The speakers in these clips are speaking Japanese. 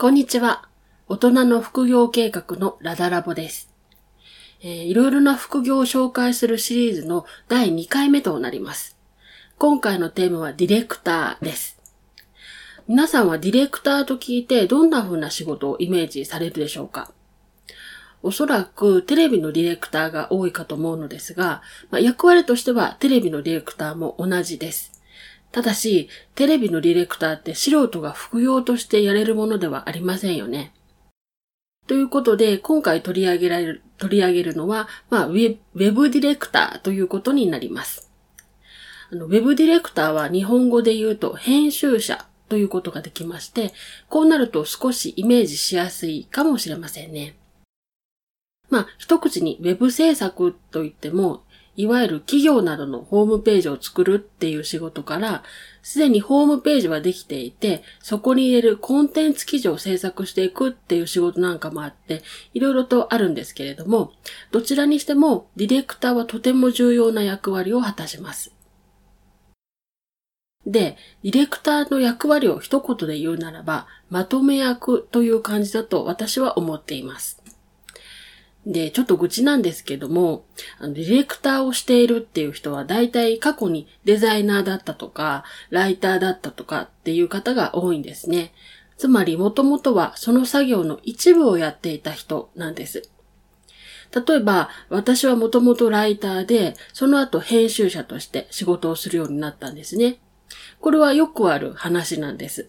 こんにちは。大人の副業計画のラダラボです。えー、いろいろな副業を紹介するシリーズの第2回目となります。今回のテーマはディレクターです。皆さんはディレクターと聞いてどんな風な仕事をイメージされるでしょうか？おそらくテレビのディレクターが多いかと思うのですが、まあ、役割としてはテレビのディレクターも同じです。ただし、テレビのディレクターって素人が副業としてやれるものではありませんよね。ということで、今回取り上げられる、取り上げるのは、まあ、ウェブディレクターということになります。あの、ウェブディレクターは日本語で言うと編集者ということができまして、こうなると少しイメージしやすいかもしれませんね。まあ、一口にウェブ制作といっても、いわゆる企業などのホームページを作るっていう仕事から、すでにホームページはできていて、そこに入れるコンテンツ記事を制作していくっていう仕事なんかもあって、いろいろとあるんですけれども、どちらにしてもディレクターはとても重要な役割を果たします。で、ディレクターの役割を一言で言うならば、まとめ役という感じだと私は思っています。で、ちょっと愚痴なんですけども、あのディレクターをしているっていう人は大体過去にデザイナーだったとか、ライターだったとかっていう方が多いんですね。つまりもともとはその作業の一部をやっていた人なんです。例えば、私はもともとライターで、その後編集者として仕事をするようになったんですね。これはよくある話なんです。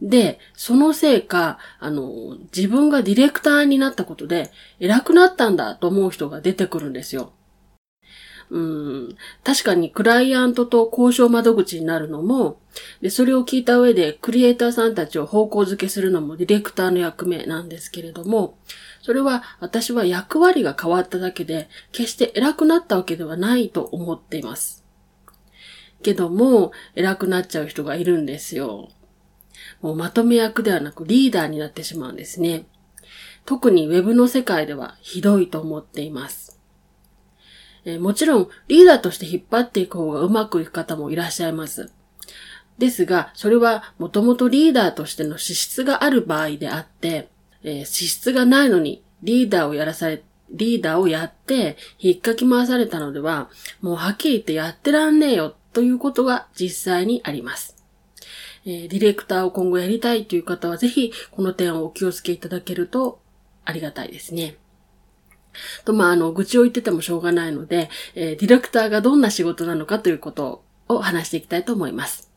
で、そのせいか、あの、自分がディレクターになったことで偉くなったんだと思う人が出てくるんですよ。うん、確かにクライアントと交渉窓口になるのも、で、それを聞いた上でクリエイターさんたちを方向づけするのもディレクターの役目なんですけれども、それは私は役割が変わっただけで、決して偉くなったわけではないと思っています。けども、偉くなっちゃう人がいるんですよ。もうまとめ役ではなくリーダーになってしまうんですね。特に Web の世界ではひどいと思っています。え、もちろんリーダーとして引っ張っていく方がうまくいく方もいらっしゃいます。ですが、それはもともとリーダーとしての資質がある場合であって、えー、資質がないのにリーダーをやらされ、リーダーをやって引っかき回されたのでは、もうはっきり言ってやってらんねえよということが実際にあります。えー、ディレクターを今後やりたいという方はぜひこの点をお気をつけいただけるとありがたいですね。と、まあ、あの、愚痴を言っててもしょうがないので、えー、ディレクターがどんな仕事なのかということを話していきたいと思います。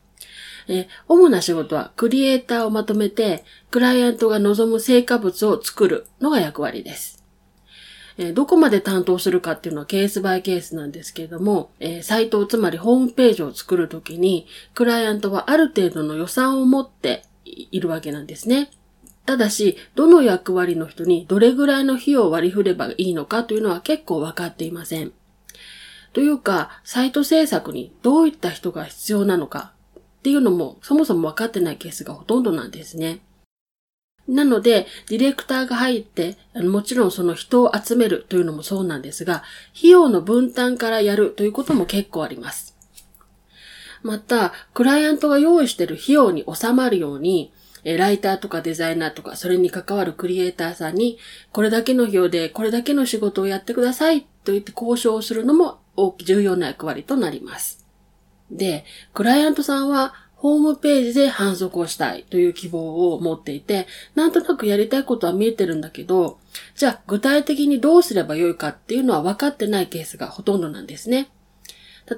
えー、主な仕事はクリエイターをまとめて、クライアントが望む成果物を作るのが役割です。えどこまで担当するかっていうのはケースバイケースなんですけれども、えー、サイト、つまりホームページを作るときに、クライアントはある程度の予算を持っているわけなんですね。ただし、どの役割の人にどれぐらいの費用を割り振ればいいのかというのは結構わかっていません。というか、サイト制作にどういった人が必要なのかっていうのもそもそも分かってないケースがほとんどなんですね。なので、ディレクターが入って、もちろんその人を集めるというのもそうなんですが、費用の分担からやるということも結構あります。また、クライアントが用意している費用に収まるように、ライターとかデザイナーとか、それに関わるクリエイターさんに、これだけの費用でこれだけの仕事をやってくださいと言って交渉をするのも大き重要な役割となります。で、クライアントさんはホームページで反則をしたいという希望を持っていて、なんとなくやりたいことは見えてるんだけど、じゃあ具体的にどうすればよいかっていうのは分かってないケースがほとんどなんですね。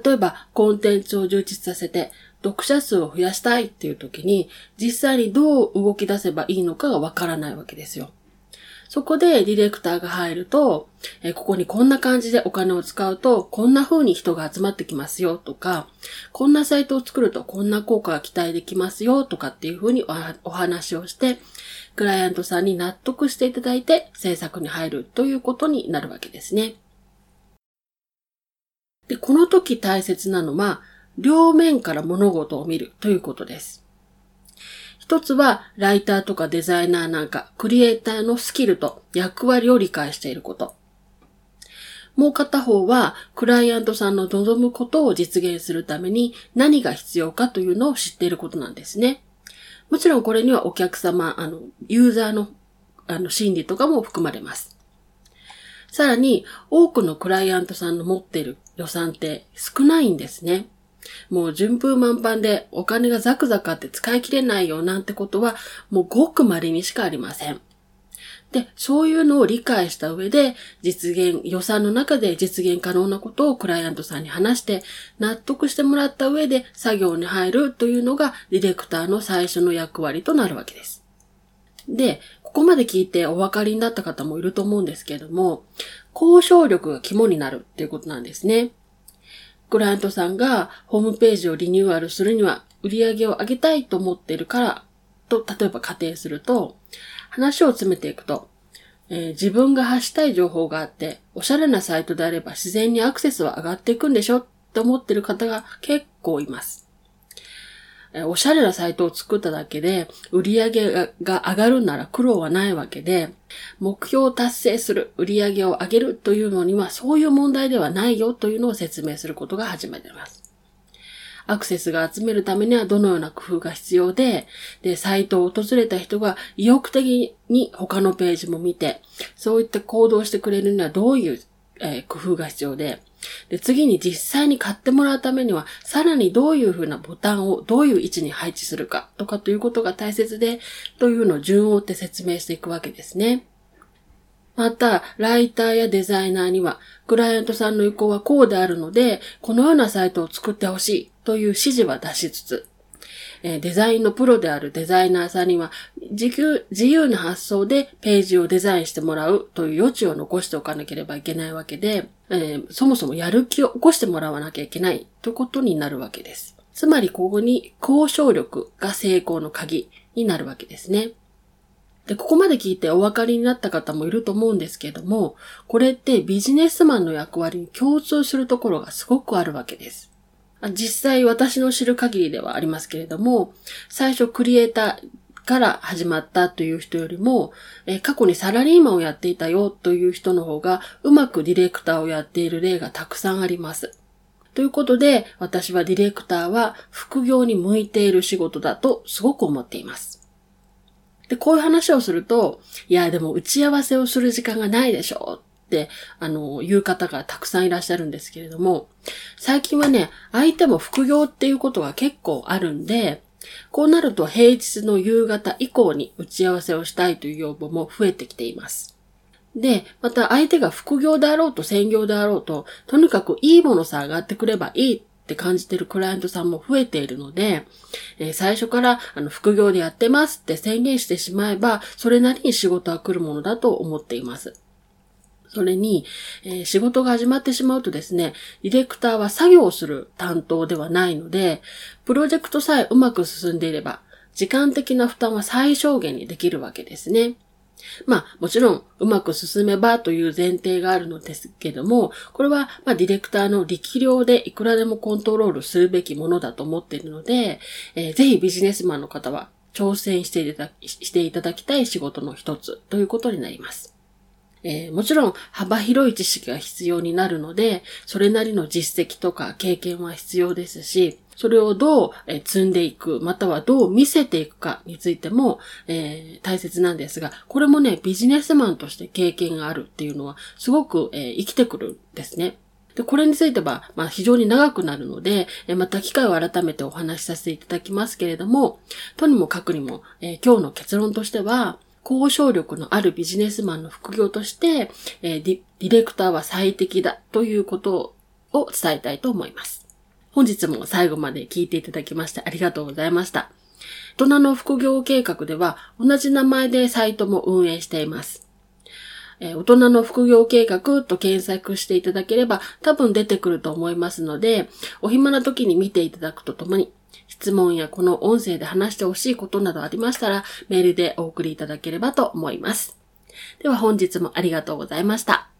例えば、コンテンツを充実させて、読者数を増やしたいっていう時に、実際にどう動き出せばいいのかが分からないわけですよ。そこでディレクターが入ると、えここにこんな感じでお金を使うと、こんな風に人が集まってきますよとか、こんなサイトを作るとこんな効果が期待できますよとかっていう風にお話をして、クライアントさんに納得していただいて制作に入るということになるわけですね。で、この時大切なのは、両面から物事を見るということです。一つは、ライターとかデザイナーなんか、クリエイターのスキルと役割を理解していること。もう片方は、クライアントさんの望むことを実現するために何が必要かというのを知っていることなんですね。もちろんこれにはお客様、あの、ユーザーの、あの、心理とかも含まれます。さらに、多くのクライアントさんの持っている予算って少ないんですね。もう順風満帆でお金がザクザクあって使い切れないよなんてことはもうごく稀にしかありません。で、そういうのを理解した上で、実現、予算の中で実現可能なことをクライアントさんに話して、納得してもらった上で作業に入るというのが、ディレクターの最初の役割となるわけです。で、ここまで聞いてお分かりになった方もいると思うんですけれども、交渉力が肝になるっていうことなんですね。クライアントさんがホームページをリニューアルするには売り上げを上げたいと思っているからと、例えば仮定すると、話を詰めていくと、えー、自分が発したい情報があって、おしゃれなサイトであれば自然にアクセスは上がっていくんでしょと思ってる方が結構います。おしゃれなサイトを作っただけで売り上げが上がるなら苦労はないわけで、目標を達成する、売り上げを上げるというのにはそういう問題ではないよというのを説明することが始めています。アクセスが集めるためにはどのような工夫が必要で、で、サイトを訪れた人が意欲的に他のページも見て、そういった行動してくれるにはどういう、えー、工夫が必要で、で、次に実際に買ってもらうためには、さらにどういう風なボタンをどういう位置に配置するかとかということが大切で、というのを順を追って説明していくわけですね。また、ライターやデザイナーには、クライアントさんの意向はこうであるので、このようなサイトを作ってほしいという指示は出しつつ、デザインのプロであるデザイナーさんには自由自由な発想でページをデザインしてもらうという余地を残しておかなければいけないわけで、えー、そもそもやる気を起こしてもらわなきゃいけないということになるわけです。つまりここに交渉力が成功の鍵になるわけですね。で、ここまで聞いてお分かりになった方もいると思うんですけれども、これってビジネスマンの役割に共通するところがすごくあるわけです。実際私の知る限りではありますけれども、最初クリエイターから始まったという人よりも、え過去にサラリーマンをやっていたよという人の方がうまくディレクターをやっている例がたくさんあります。ということで、私はディレクターは副業に向いている仕事だとすごく思っています。で、こういう話をすると、いや、でも打ち合わせをする時間がないでしょって、あの、言う方がたくさんいらっしゃるんですけれども、最近はね、相手も副業っていうことが結構あるんで、こうなると平日の夕方以降に打ち合わせをしたいという要望も増えてきています。で、また相手が副業であろうと専業であろうと、とにかくいいものさ上がってくればいいって感じてるクライアントさんも増えているので、えー、最初からあの副業でやってますって宣言してしまえば、それなりに仕事は来るものだと思っています。それに、えー、仕事が始まってしまうとですね、ディレクターは作業をする担当ではないので、プロジェクトさえうまく進んでいれば、時間的な負担は最小限にできるわけですね。まあ、もちろん、うまく進めばという前提があるのですけども、これは、まあ、ディレクターの力量でいくらでもコントロールするべきものだと思っているので、えー、ぜひビジネスマンの方は挑戦していただしていただきたい仕事の一つということになります。えー、もちろん幅広い知識が必要になるので、それなりの実績とか経験は必要ですし、それをどう積んでいく、またはどう見せていくかについても、えー、大切なんですが、これもね、ビジネスマンとして経験があるっていうのは、すごく、えー、生きてくるんですね。で、これについては、まあ、非常に長くなるので、えまた機会を改めてお話しさせていただきますけれども、とにもかくにも、えー、今日の結論としては、交渉力のあるビジネスマンの副業として、えー、ディレクターは最適だということを伝えたいと思います。本日も最後まで聞いていただきましてありがとうございました。大人の副業計画では同じ名前でサイトも運営しています。えー、大人の副業計画と検索していただければ多分出てくると思いますので、お暇な時に見ていただくとともに、質問やこの音声で話してほしいことなどありましたら、メールでお送りいただければと思います。では本日もありがとうございました。